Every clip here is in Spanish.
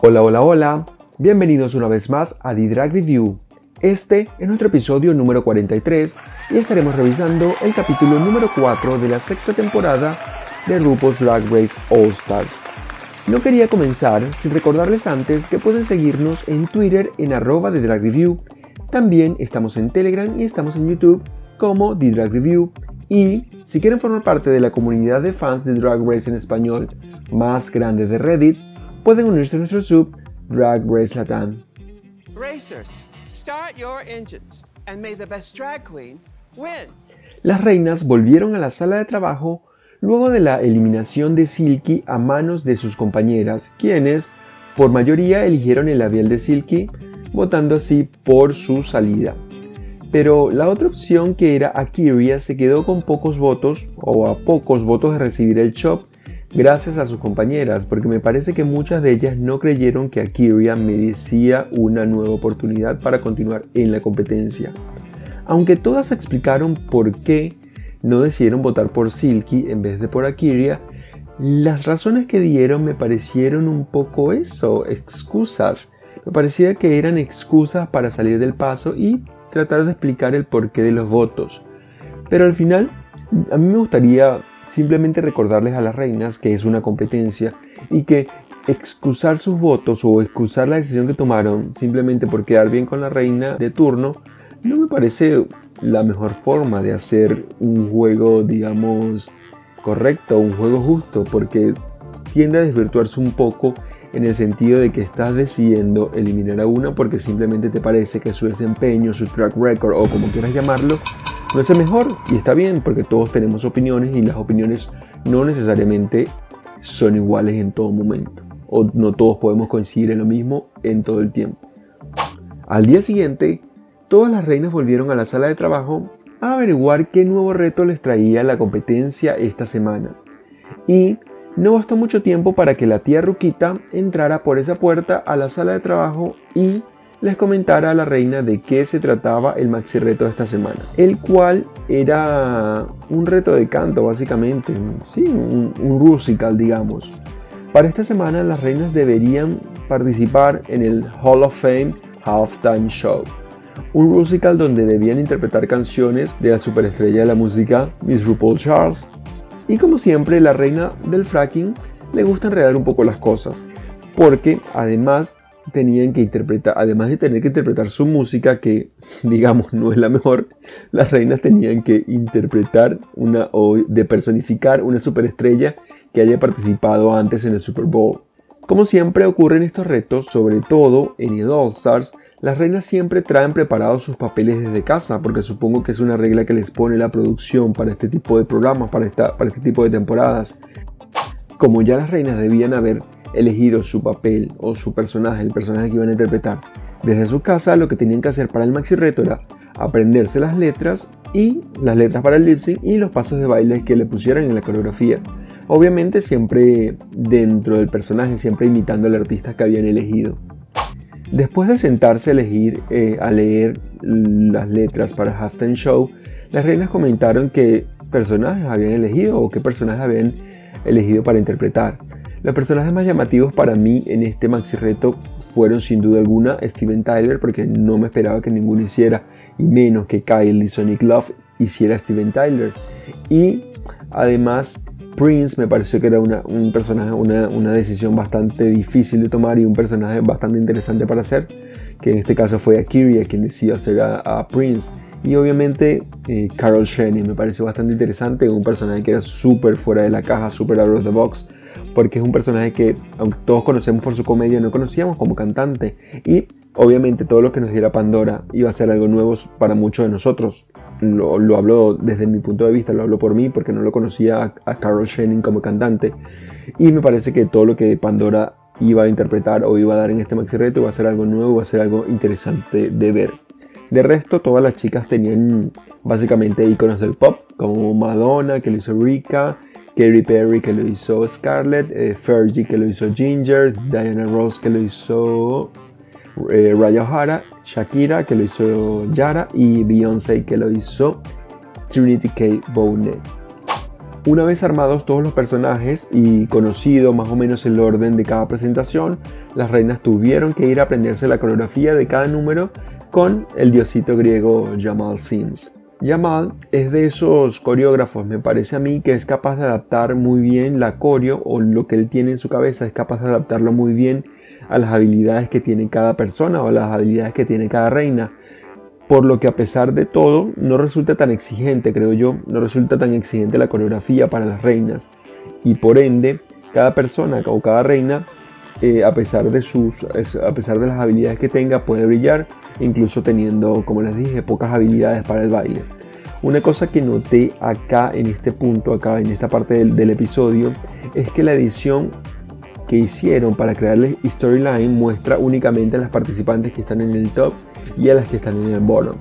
Hola, hola, hola. Bienvenidos una vez más a The Drag Review. Este es nuestro episodio número 43 y estaremos revisando el capítulo número 4 de la sexta temporada de RuPaul's Drag Race All Stars. No quería comenzar sin recordarles antes que pueden seguirnos en Twitter en arroba de Drag Review. También estamos en Telegram y estamos en YouTube como The Drag Review. Y si quieren formar parte de la comunidad de fans de Drag Race en español más grande de Reddit, pueden unirse a nuestro sub Drag Race Latam. Las reinas volvieron a la sala de trabajo luego de la eliminación de Silky a manos de sus compañeras, quienes por mayoría eligieron el labial de Silky, votando así por su salida. Pero la otra opción que era Akiria se quedó con pocos votos o a pocos votos de recibir el chop gracias a sus compañeras, porque me parece que muchas de ellas no creyeron que Akiria merecía una nueva oportunidad para continuar en la competencia. Aunque todas explicaron por qué no decidieron votar por Silky en vez de por Akiria, las razones que dieron me parecieron un poco eso, excusas. Me parecía que eran excusas para salir del paso y tratar de explicar el porqué de los votos. Pero al final, a mí me gustaría simplemente recordarles a las reinas que es una competencia y que excusar sus votos o excusar la decisión que tomaron simplemente por quedar bien con la reina de turno no me parece la mejor forma de hacer un juego, digamos, correcto, un juego justo, porque tiende a desvirtuarse un poco en el sentido de que estás decidiendo eliminar a una porque simplemente te parece que su desempeño, su track record o como quieras llamarlo, no es el mejor y está bien porque todos tenemos opiniones y las opiniones no necesariamente son iguales en todo momento o no todos podemos coincidir en lo mismo en todo el tiempo. Al día siguiente, todas las reinas volvieron a la sala de trabajo a averiguar qué nuevo reto les traía la competencia esta semana. Y no bastó mucho tiempo para que la tía Ruquita entrara por esa puerta a la sala de trabajo y les comentara a la reina de qué se trataba el maxi reto de esta semana, el cual era un reto de canto básicamente, sí, un, un digamos. Para esta semana las reinas deberían participar en el Hall of Fame Halftime Show, un musical donde debían interpretar canciones de la superestrella de la música Miss RuPaul Charles. Y como siempre, la reina del fracking le gusta enredar un poco las cosas, porque además tenían que interpretar, además de tener que interpretar su música, que digamos no es la mejor, las reinas tenían que interpretar una o de personificar una superestrella que haya participado antes en el Super Bowl. Como siempre ocurren estos retos, sobre todo en el All Stars, las reinas siempre traen preparados sus papeles desde casa, porque supongo que es una regla que les pone la producción para este tipo de programas, para, esta, para este tipo de temporadas. Como ya las reinas debían haber elegido su papel o su personaje, el personaje que iban a interpretar, desde su casa, lo que tenían que hacer para el maxi reto era aprenderse las letras y las letras para el lip sync y los pasos de baile que le pusieran en la coreografía. Obviamente siempre dentro del personaje, siempre imitando al artista que habían elegido. Después de sentarse a elegir, eh, a leer las letras para Halftime Show, las reinas comentaron qué personajes habían elegido o qué personajes habían elegido para interpretar. Los personajes más llamativos para mí en este maxi reto fueron sin duda alguna Steven Tyler, porque no me esperaba que ninguno hiciera, y menos que Kyle y Sonic Love hiciera Steven Tyler. Y además Prince me pareció que era una, un personaje, una, una, decisión bastante difícil de tomar y un personaje bastante interesante para hacer, que en este caso fue Akira quien decidió hacer a, Prince. Y obviamente eh, Carol Shannon me pareció bastante interesante, un personaje que era súper fuera de la caja, súper out of the box, porque es un personaje que, aunque todos conocemos por su comedia, no conocíamos como cantante. Y obviamente todo lo que nos diera Pandora iba a ser algo nuevo para muchos de nosotros. Lo, lo hablo desde mi punto de vista, lo hablo por mí, porque no lo conocía a, Carol Shannon como cantante. Y me parece que todo lo que Pandora iba a interpretar o iba a dar en este maxi reto iba a ser algo nuevo, iba a ser algo interesante de ver. De resto, todas las chicas tenían básicamente iconos del pop, como Madonna, que lo hizo Rika, Katy Perry que lo hizo Scarlett, eh, Fergie que lo hizo Ginger, Diana Ross que lo hizo eh, Raya O'Hara, Shakira, que lo hizo Yara, y Beyoncé, que lo hizo Trinity K. Bonet. Una vez armados todos los personajes y conocido más o menos el orden de cada presentación, las reinas tuvieron que ir a aprenderse la coreografía de cada número con el diosito griego Jamal Sins. Jamal es de esos coreógrafos, me parece a mí, que es capaz de adaptar muy bien la coreo o lo que él tiene en su cabeza, es capaz de adaptarlo muy bien a las habilidades que tiene cada persona o a las habilidades que tiene cada reina. Por lo que a pesar de todo, no resulta tan exigente, creo yo, no resulta tan exigente la coreografía para las reinas. Y por ende, cada persona o cada reina, eh, a, pesar de sus, a pesar de las habilidades que tenga, puede brillar, incluso teniendo, como les dije, pocas habilidades para el baile. Una cosa que noté acá en este punto, acá en esta parte del, episodio, es que la edición que hicieron para crearle storyline muestra únicamente a las participantes que están en el top y a las que están en el bottom.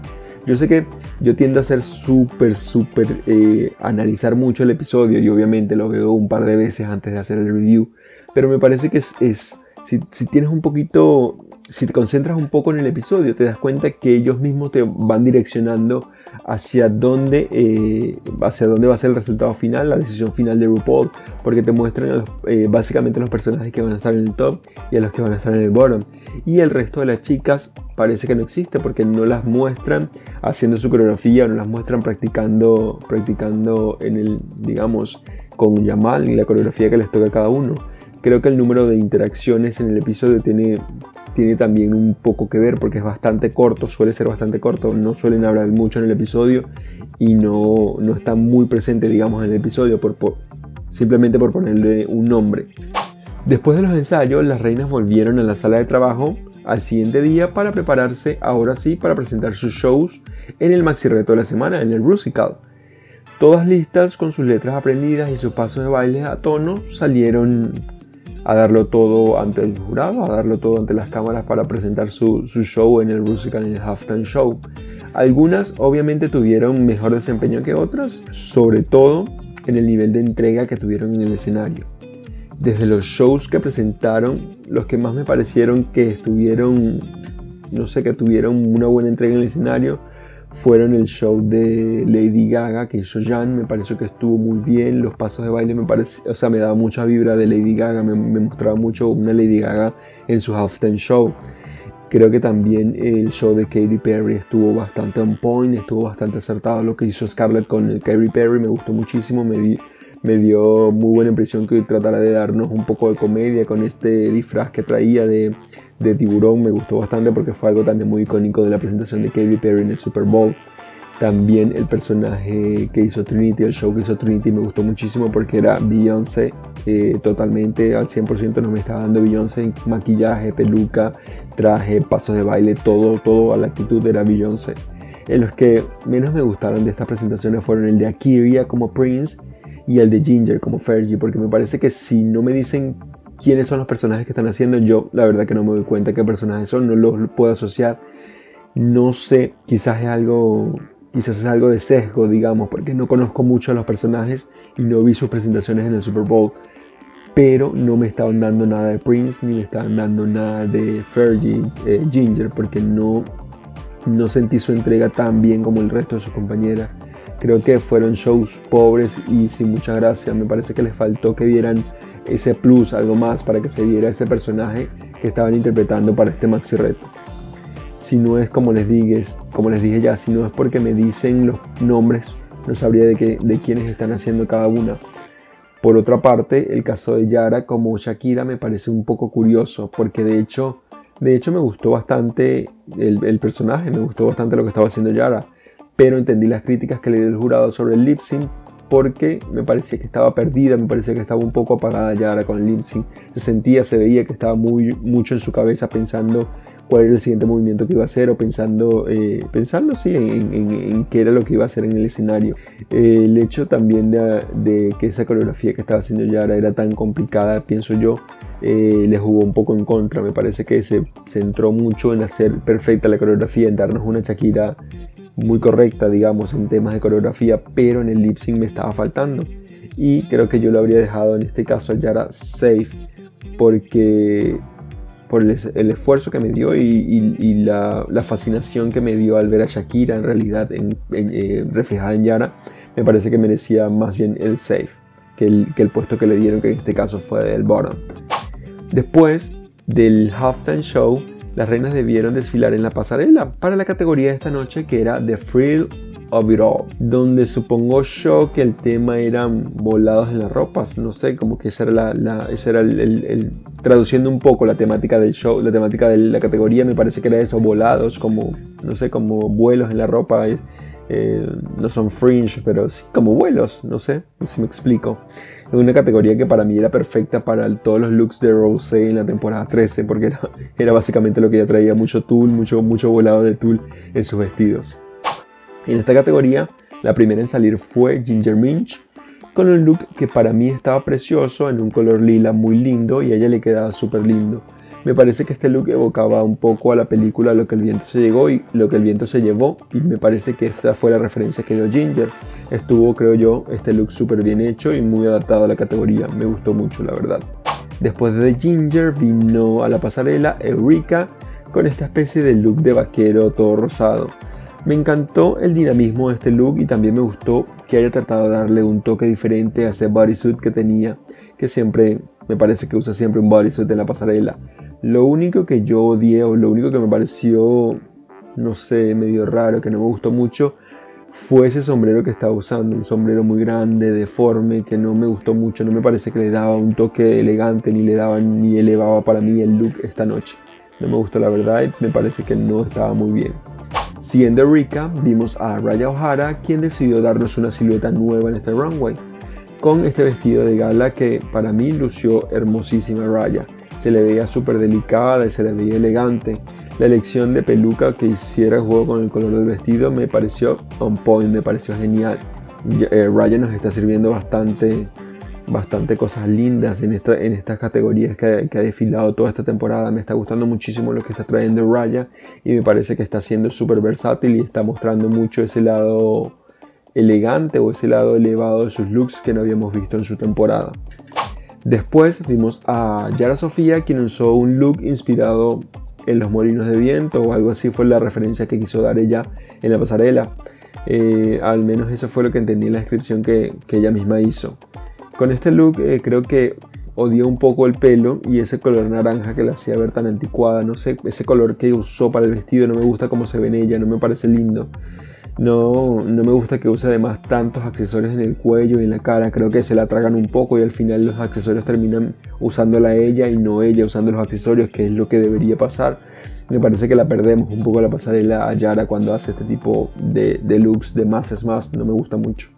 Yo sé que yo tiendo a ser súper, súper, eh, analizar mucho el episodio y obviamente lo veo un par de veces antes de hacer el review, pero me parece que es, si, tienes un poquito, si te concentras un poco en el episodio, te das cuenta que ellos mismos te van direccionando hacia dónde, eh, hacia dónde va a ser el resultado final, la decisión final de RuPaul, porque te muestran eh, básicamente los personajes que van a estar en el top y a los que van a estar en el bottom. Y el resto de las chicas parece que no existe porque no las muestran haciendo su coreografía, no las muestran practicando, practicando en el, digamos, con Yamal y la coreografía que les toca a cada uno. Creo que el número de interacciones en el episodio tiene tiene también un poco que ver porque es bastante corto, suele ser bastante corto, no suelen hablar mucho en el episodio y no, no está muy presente, digamos, en el episodio por, simplemente por ponerle un nombre. Después de los ensayos, las reinas volvieron a la sala de trabajo al siguiente día para prepararse ahora sí para presentar sus shows en el maxi reto de la semana, en el Rusical. Todas listas con sus letras aprendidas y sus pasos de baile a tono salieron a darlo todo ante el jurado, a darlo todo ante las cámaras para presentar su, show en el Musical en el Halftime Show. Algunas obviamente tuvieron mejor desempeño que otras, sobre todo en el nivel de entrega que tuvieron en el escenario. Desde los shows que presentaron, los que más me parecieron que estuvieron, no sé, que tuvieron una buena entrega en el escenario, fueron el show de Lady Gaga que hizo Jan, me pareció que estuvo muy bien, los pasos de baile me parece, o sea, me daba mucha vibra de Lady Gaga, me, mostraba mucho una Lady Gaga en su halftime show. Creo que también el show de Katy Perry estuvo bastante on point, estuvo bastante acertado. Lo que hizo Scarlett con el Katy Perry me gustó muchísimo, me, me dio muy buena impresión que tratara de darnos un poco de comedia con este disfraz que traía de tiburón me gustó bastante porque fue algo también muy icónico de la presentación de Katy Perry en el Super Bowl. También el personaje que hizo Trinity, el show que hizo Trinity me gustó muchísimo porque era Beyoncé eh, totalmente al 100% no me estaba dando Beyoncé, maquillaje, peluca, traje, pasos de baile, todo, todo a la actitud era Beyoncé. En los que menos me gustaron de estas presentaciones fueron el de Akiria como Prince y el de Ginger como Fergie, porque me parece que si no me dicen quiénes son los personajes que están haciendo. Yo la verdad que no me doy cuenta qué personajes son, no los puedo asociar. No sé, quizás es algo, quizás es algo de sesgo, digamos, porque no conozco mucho a los personajes y no vi sus presentaciones en el Super Bowl. Pero no me estaban dando nada de Prince ni me estaban dando nada de Fergie, eh, Ginger, porque no, no sentí su entrega tan bien como el resto de sus compañeras. Creo que fueron shows pobres y sin mucha gracia. Me parece que les faltó que dieran ese plus, algo más para que se viera ese personaje que estaban interpretando para este maxi reto. Si no es como les dije, como les dije ya, si no es porque me dicen los nombres, no sabría de, qué, de quiénes están haciendo cada una. Por otra parte, el caso de Yara como Shakira me parece un poco curioso, porque de hecho, de hecho me gustó bastante el, el personaje, me gustó bastante lo que estaba haciendo Yara, pero entendí las críticas que le dio el jurado sobre el lip sync porque me parecía que estaba perdida, me parecía que estaba un poco apagada ya ahora con el lip sync. Se sentía, se veía que estaba muy, mucho en su cabeza pensando cuál era el siguiente movimiento que iba a hacer o pensando, eh, pensando sí, en, qué era lo que iba a hacer en el escenario. el hecho también de, que esa coreografía que estaba haciendo Yara era tan complicada, pienso yo, eh, le jugó un poco en contra. Me parece que se centró mucho en hacer perfecta la coreografía, en darnos una Shakira muy correcta, digamos, en temas de coreografía, pero en el lip sync me estaba faltando. Y creo que yo lo habría dejado en este caso a Yara safe, porque por el, esfuerzo que me dio y, la, fascinación que me dio al ver a Shakira en realidad eh, reflejada en Yara, me parece que merecía más bien el safe que el, que el puesto que le dieron, que en este caso fue el bottom. Después del halftime show, las reinas debieron desfilar en la pasarela para la categoría de esta noche que era The Frill of It All, donde supongo yo que el tema eran volados en las ropas, no sé, como que esa era, era el, traduciendo un poco la temática del show, la temática de la categoría me parece que era eso, volados, como, no sé, como vuelos en la ropa, eh, no son fringe, pero sí como vuelos, no sé si me explico. Es una categoría que para mí era perfecta para todos los looks de Rose en la temporada 13, porque era, era básicamente lo que ella traía, mucho tul, mucho, mucho volado de tul en sus vestidos. En esta categoría, la primera en salir fue Ginger Minch, con un look que para mí estaba precioso, en un color lila muy lindo y a ella le quedaba súper lindo. Me parece que este look evocaba un poco a la película Lo que el viento se llegó y Lo que el viento se llevó y me parece que esa fue la referencia que dio Ginger. Estuvo, creo yo, este look súper bien hecho y muy adaptado a la categoría. Me gustó mucho, la verdad. Después de Ginger vino a la pasarela Eureka con esta especie de look de vaquero todo rosado. Me encantó el dinamismo de este look y también me gustó que haya tratado de darle un toque diferente a ese bodysuit que tenía, que siempre me parece que usa siempre un bodysuit en la pasarela. Lo único que yo odié o lo único que me pareció, no sé, medio raro, que no me gustó mucho, fue ese sombrero que estaba usando, un sombrero muy grande, deforme, que no me gustó mucho, no me parece que le daba un toque elegante, ni le daba ni elevaba para mí el look esta noche. No me gustó la verdad y me parece que no estaba muy bien. Siguiendo Rika, vimos a Raya O'Hara, quien decidió darnos una silueta nueva en este runway, con este vestido de gala que para mí lució hermosísima Raya. Se le veía súper delicada y se le veía elegante. La elección de peluca que hiciera juego con el color del vestido me pareció on point, me pareció genial. Eh, Raya nos está sirviendo bastante bastante cosas lindas en, esta, en estas categorías que, ha desfilado toda esta temporada. Me está gustando muchísimo lo que está trayendo Raya y me parece que está siendo súper versátil y está mostrando mucho ese lado elegante o ese lado elevado de sus looks que no habíamos visto en su temporada. Después vimos a Yara Sofía quien usó un look inspirado en los molinos de viento o algo así fue la referencia que quiso dar ella en la pasarela. Eh, al menos eso fue lo que entendí en la descripción que, ella misma hizo. Con este look eh, creo que odió un poco el pelo y ese color naranja que la hacía ver tan anticuada. No sé, ese color que usó para el vestido no me gusta cómo se ve en ella, no me parece lindo. No, no me gusta que use además tantos accesorios en el cuello y en la cara. Creo que se la tragan un poco y al final los accesorios terminan usándola ella y no ella usando los accesorios, que es lo que debería pasar. Me parece que la perdemos un poco la pasarela a Yara cuando hace este tipo de, de looks de más es más. No me gusta mucho.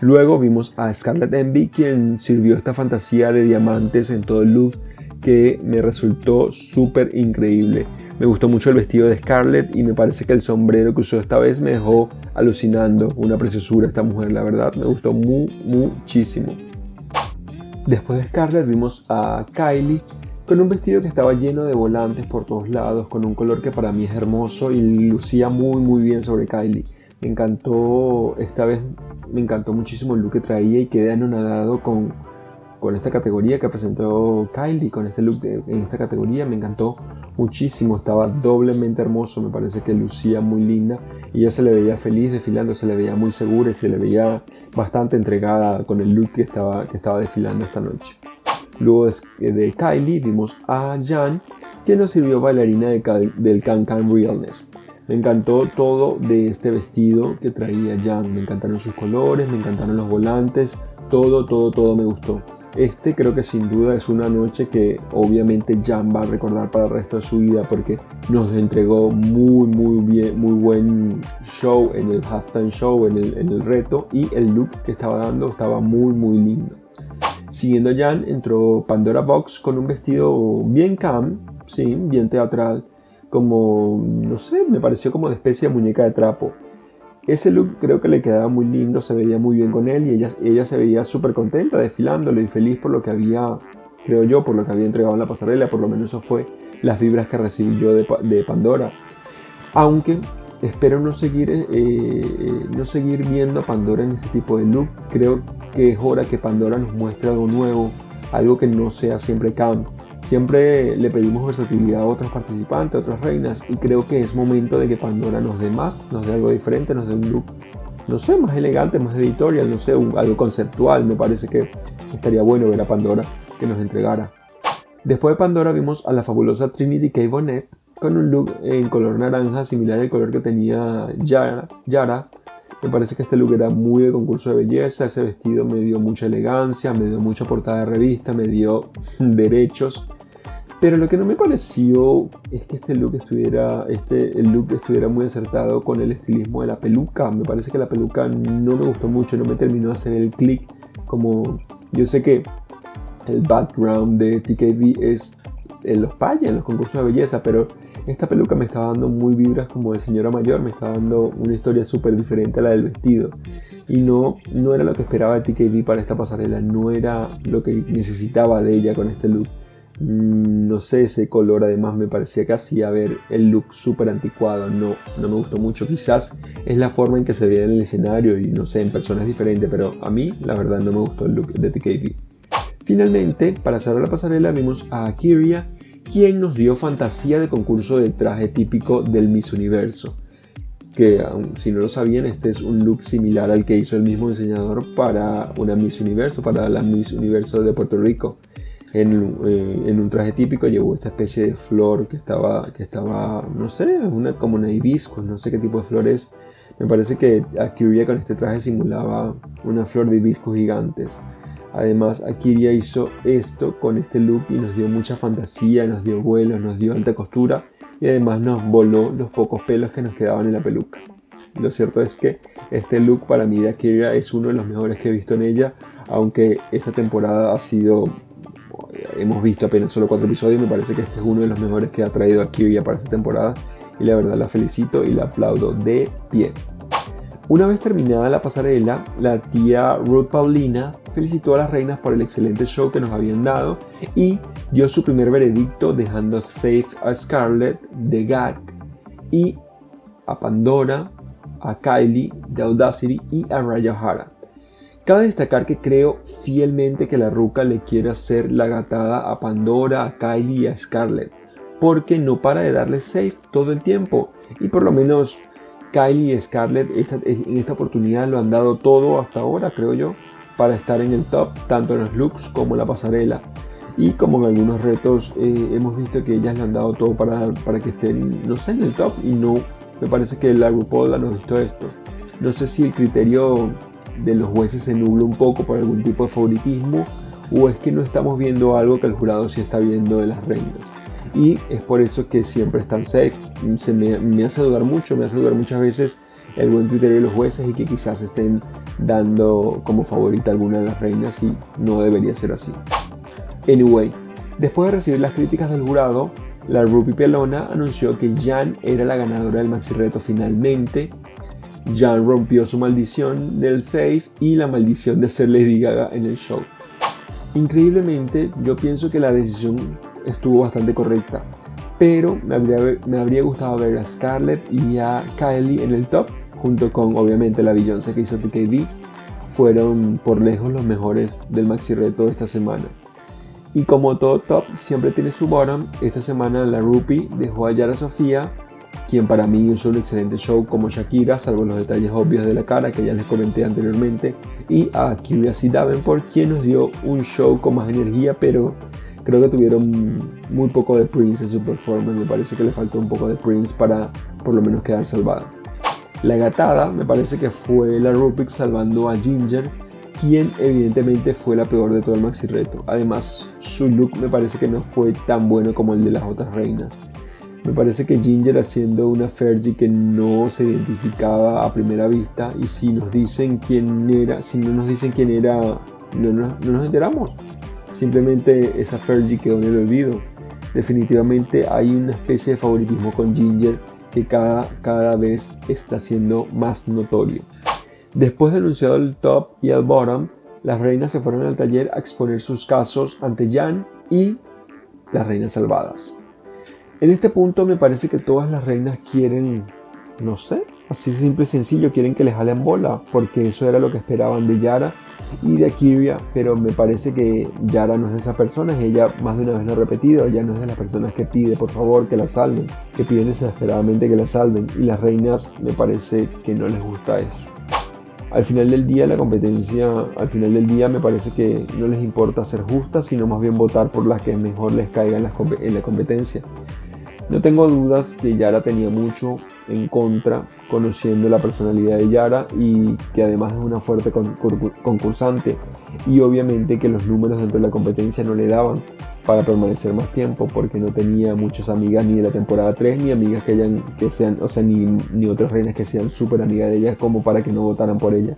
Luego vimos a Scarlett Envy, quien sirvió esta fantasía de diamantes en todo el look que me resultó súper increíble. Me gustó mucho el vestido de Scarlett y me parece que el sombrero que usó esta vez me dejó alucinando. Una preciosura esta mujer, la verdad, me gustó muy, muchísimo. Después de Scarlett vimos a Kylie con un vestido que estaba lleno de volantes por todos lados, con un color que para mí es hermoso y lucía muy muy bien sobre Kylie. Me encantó, esta vez me encantó muchísimo el look que traía y quedé anonadado con, con esta categoría que presentó Kylie, con este look en esta categoría. Me encantó muchísimo, estaba doblemente hermoso, me parece que lucía muy linda y ya se le veía feliz desfilando, se le veía muy segura y se le veía bastante entregada con el look que estaba, que estaba desfilando esta noche. Luego de, Kylie vimos a Jan, que nos sirvió bailarina del Can Can Realness. Me encantó todo de este vestido que traía Jan. Me encantaron sus colores, me encantaron los volantes. Todo, todo, todo me gustó. Este creo que sin duda es una noche que obviamente Jan va a recordar para el resto de su vida porque nos entregó muy, muy bien, muy buen show en el halftime show, en el, en el reto y el look que estaba dando estaba muy, muy lindo. Siguiendo Jan entró Pandora Box con un vestido bien cam, sí, bien teatral como, no sé, me pareció como de especie de muñeca de trapo. Ese look creo que le quedaba muy lindo, se veía muy bien con él y ella, se veía súper contenta desfilándolo y feliz por lo que había, creo yo, por lo que había entregado en la pasarela, por lo menos eso fue las vibras que recibí yo de, Pandora. Aunque espero no seguir, eh, eh, no seguir viendo a Pandora en este tipo de look, creo que es hora que Pandora nos muestre algo nuevo, algo que no sea siempre camp Siempre le pedimos versatilidad a otros participantes, a otras reinas, y creo que es momento de que Pandora nos dé más, nos dé algo diferente, nos dé un look, no sé, más elegante, más editorial, no sé, algo conceptual. Me parece que estaría bueno ver a Pandora que nos entregara. Después de Pandora vimos a la fabulosa Trinity K. Bonnet con un look en color naranja similar al color que tenía Yara. Yara. Me parece que este look era muy de concurso de belleza, ese vestido me dio mucha elegancia, me dio mucha portada de revista, me dio derechos. Pero lo que no me pareció es que este look estuviera, este, el look estuviera muy acertado con el estilismo de la peluca. Me parece que la peluca no me gustó mucho, no me terminó de hacer el clic. Como yo sé que el background de TKB es en los payas, en los concursos de belleza, pero esta peluca me estaba dando muy vibras como de señora mayor, me estaba dando una historia súper diferente a la del vestido. Y no, no era lo que esperaba de TKB para esta pasarela, no era lo que necesitaba de ella con este look. Mm, no sé, ese color además me parecía casi a ver el look súper anticuado, no, no me gustó mucho. Quizás es la forma en que se ve en el escenario y no sé, en personas diferentes, pero a mí la verdad no me gustó el look de TKB. Finalmente, para cerrar la pasarela vimos a Akiria quien nos dio fantasía de concurso de traje típico del Miss Universo. Que si no lo sabían, este es un look similar al que hizo el mismo diseñador para una Miss Universo, para la Miss Universo de Puerto Rico. En, eh, un traje típico llevó esta especie de flor que estaba, que estaba no sé, una, como una hibisco, no sé qué tipo de flor es. Me parece que Akiria con este traje simulaba una flor de hibiscos gigantes. Además, Akiria hizo esto con este look y nos dio mucha fantasía, nos dio vuelos, nos dio alta costura y además nos voló los pocos pelos que nos quedaban en la peluca. Lo cierto es que este look para mí de Akiria es uno de los mejores que he visto en ella, aunque esta temporada ha sido, hemos visto apenas solo cuatro episodios, me parece que este es uno de los mejores que ha traído Akiria para esta temporada y la verdad la felicito y la aplaudo de pie. Una vez terminada la pasarela, la tía Ruth Paulina felicitó a las reinas por el excelente show que nos habían dado y dio su primer veredicto dejando safe a Scarlett de Gag y a Pandora, a Kylie de Audacity y a Raya Hara. Cabe destacar que creo fielmente que la ruca le quiere hacer la gatada a Pandora, a Kylie y a Scarlett, porque no para de darle safe todo el tiempo y por lo menos Kylie y Scarlett en esta oportunidad lo han dado todo hasta ahora, creo yo, para estar en el top, tanto en los looks como en la pasarela. Y como en algunos retos eh, hemos visto que ellas le han dado todo para, para que estén, no sé, en el top y no, me parece que la RuPaul no ha visto esto. No sé si el criterio de los jueces se nubla un poco por algún tipo de favoritismo o es que no estamos viendo algo que el jurado sí está viendo de las reinas y es por eso que siempre están safe. Se me, hace dudar mucho, me hace dudar muchas veces el buen criterio de los jueces y que quizás estén dando como favorita alguna de las reinas y no debería ser así. Anyway, después de recibir las críticas del jurado, la Ruby Pelona anunció que Jan era la ganadora del maxi reto finalmente. Jan rompió su maldición del safe y la maldición de ser Lady en el show. Increíblemente, yo pienso que la decisión estuvo bastante correcta. Pero me habría, gustado ver a Scarlett y a Kylie en el top, junto con obviamente la Beyoncé que hizo TKB. Fueron por lejos los mejores del maxi reto de esta semana. Y como todo top siempre tiene su bottom, esta semana la Rupi dejó a Yara Sofía, quien para mí hizo un excelente show como Shakira, salvo los detalles obvios de la cara que ya les comenté anteriormente, y a Curiosity Davenport, quien nos dio un show con más energía, pero Creo que tuvieron muy poco de Prince en su performance. Me parece que le faltó un poco de Prince para por lo menos quedar salvada. La gatada me parece que fue la Rubik salvando a Ginger, quien evidentemente fue la peor de todo el maxi reto. Además, su look me parece que no fue tan bueno como el de las otras reinas. Me parece que Ginger haciendo una Fergie que no se identificaba a primera vista y si nos dicen quién era, si no nos dicen quién era, no, no nos enteramos. Simplemente esa Fergie quedó en el olvido. Definitivamente hay una especie de favoritismo con Ginger que cada, cada vez está siendo más notorio. Después de anunciado el top y el bottom, las reinas se fueron al taller a exponer sus casos ante Jan y las reinas salvadas. En este punto me parece que todas las reinas quieren no sé, así simple y sencillo, quieren que les jalen bola, porque eso era lo que esperaban de Yara y de Akiria, pero me parece que Yara no es de esas personas, ella más de una vez lo ha repetido, ella no es de las personas que pide por favor que la salven, que piden desesperadamente que la salven, y las reinas me parece que no les gusta eso. Al final del día la competencia, al final del día me parece que no les importa ser justas, sino más bien votar por las que mejor les caiga en la competencia. No tengo dudas que Yara tenía mucho en contra, conociendo la personalidad de Yara y que además es una fuerte concursante y obviamente que los números dentro de la competencia no le daban para permanecer más tiempo porque no tenía muchas amigas ni de la temporada 3 ni amigas que, sean, o sea, ni, ni otras reinas que sean súper amigas de ella como para que no votaran por ella.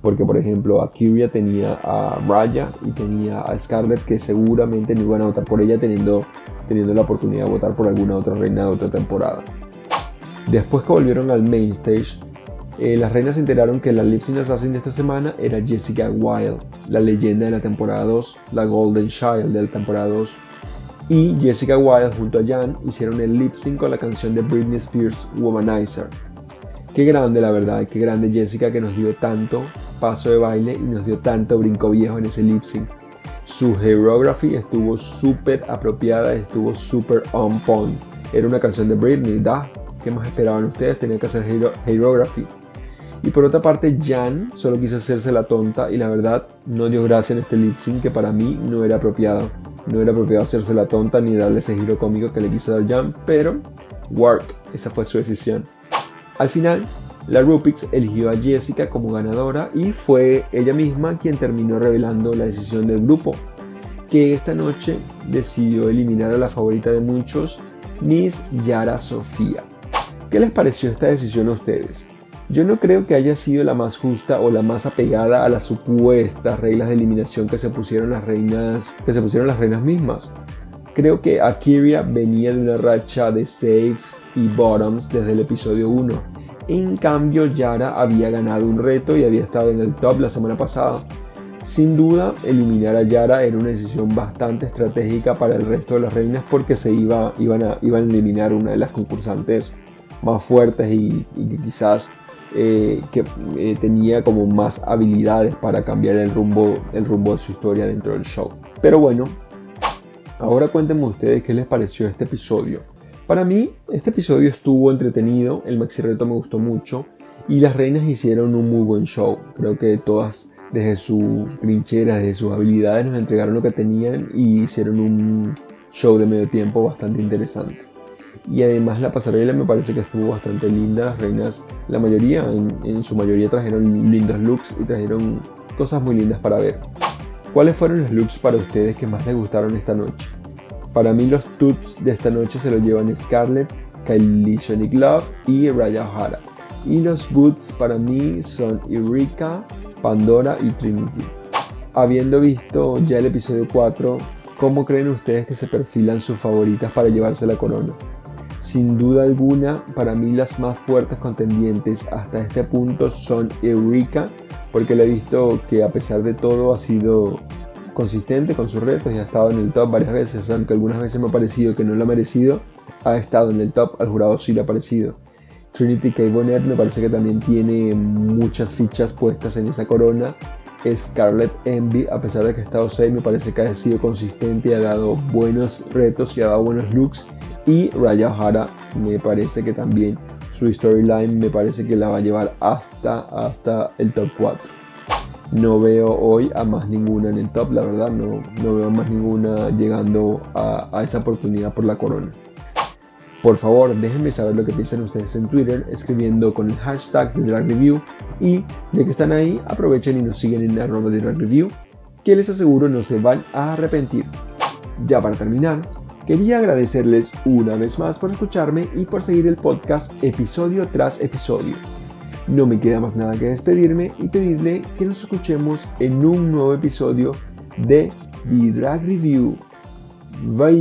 Porque por ejemplo a Kyria tenía a Raya y tenía a Scarlett que seguramente no iban a votar por ella teniendo teniendo la oportunidad de votar por alguna otra reina de otra temporada. Después que volvieron al main stage, eh, las reinas se enteraron que la lip sync assassin de esta semana era Jessica Wilde, la leyenda de la temporada 2, la Golden Child de la temporada 2. Y Jessica Wilde junto a Jan hicieron el lip sync con la canción de Britney Spears Womanizer. Qué grande la verdad, qué grande Jessica que nos dio tanto paso de baile y nos dio tanto brinco viejo en ese lip sync. Su Hierography estuvo súper apropiada, estuvo súper on point. Era una canción de Britney, ¿da? ¿Qué más esperaban ustedes? Tenía que hacer Hierography. Y por otra parte, Jan solo quiso hacerse la tonta y la verdad no dio gracia en este lip sync que para mí no era apropiado. No era apropiado hacerse la tonta ni darle ese giro cómico que le quiso dar Jan, pero work, esa fue su decisión. Al final, la Rupix eligió a Jessica como ganadora y fue ella misma quien terminó revelando la decisión del grupo, que esta noche decidió eliminar a la favorita de muchos, Miss Yara Sofía. ¿Qué les pareció esta decisión a ustedes? Yo no creo que haya sido la más justa o la más apegada a las supuestas reglas de eliminación que se pusieron las reinas, que se pusieron las reinas mismas. Creo que Akiria venía de una racha de safe y bottoms desde el episodio 1 en cambio, Yara había ganado un reto y había estado en el top la semana pasada. Sin duda, eliminar a Yara era una decisión bastante estratégica para el resto de las reinas porque se iba, iban, a, iban a eliminar una de las concursantes más fuertes y, quizás eh, que eh, tenía como más habilidades para cambiar el rumbo, el rumbo de su historia dentro del show. Pero bueno, ahora cuéntenme ustedes qué les pareció este episodio. Para mí, este episodio estuvo entretenido, el maxi reto me gustó mucho y las reinas hicieron un muy buen show. Creo que todas desde su trinchera, desde sus habilidades nos entregaron lo que tenían y hicieron un show de medio tiempo bastante interesante. Y además la pasarela me parece que estuvo bastante linda. Las reinas, la mayoría, en, en su mayoría trajeron lindos looks y trajeron cosas muy lindas para ver. ¿Cuáles fueron los looks para ustedes que más les gustaron esta noche? Para mí los tuts de esta noche se los llevan Scarlett, Kylie Sonic Love y Raya O'Hara. Y los boots para mí son Eureka, Pandora y Trinity. Habiendo visto ya el episodio 4, ¿cómo creen ustedes que se perfilan sus favoritas para llevarse la corona? Sin duda alguna, para mí las más fuertes contendientes hasta este punto son Eureka, porque le he visto que a pesar de todo ha sido consistente con sus retos y ha estado en el top varias veces, aunque algunas veces me ha parecido que no lo ha merecido, ha estado en el top, al jurado sí le ha parecido. Trinity K. Bonnet me parece que también tiene muchas fichas puestas en esa corona. Scarlett Envy, a pesar de que ha estado 6, me parece que ha sido consistente y ha dado buenos retos y ha dado buenos looks. Y Raya O'Hara me parece que también su storyline me parece que la va a llevar hasta, hasta el top 4. No veo hoy a más ninguna en el top, la verdad, no, no veo a más ninguna llegando a, esa oportunidad por la corona. Por favor, déjenme saber lo que piensan ustedes en Twitter escribiendo con el hashtag de Drag Review y de que están ahí, aprovechen y nos siguen en arroba de Drag Review, que les aseguro no se van a arrepentir. Ya para terminar, quería agradecerles una vez más por escucharme y por seguir el podcast episodio tras episodio. No me queda más nada que despedirme y pedirle que nos escuchemos en un nuevo episodio de The Drag Review. Bye.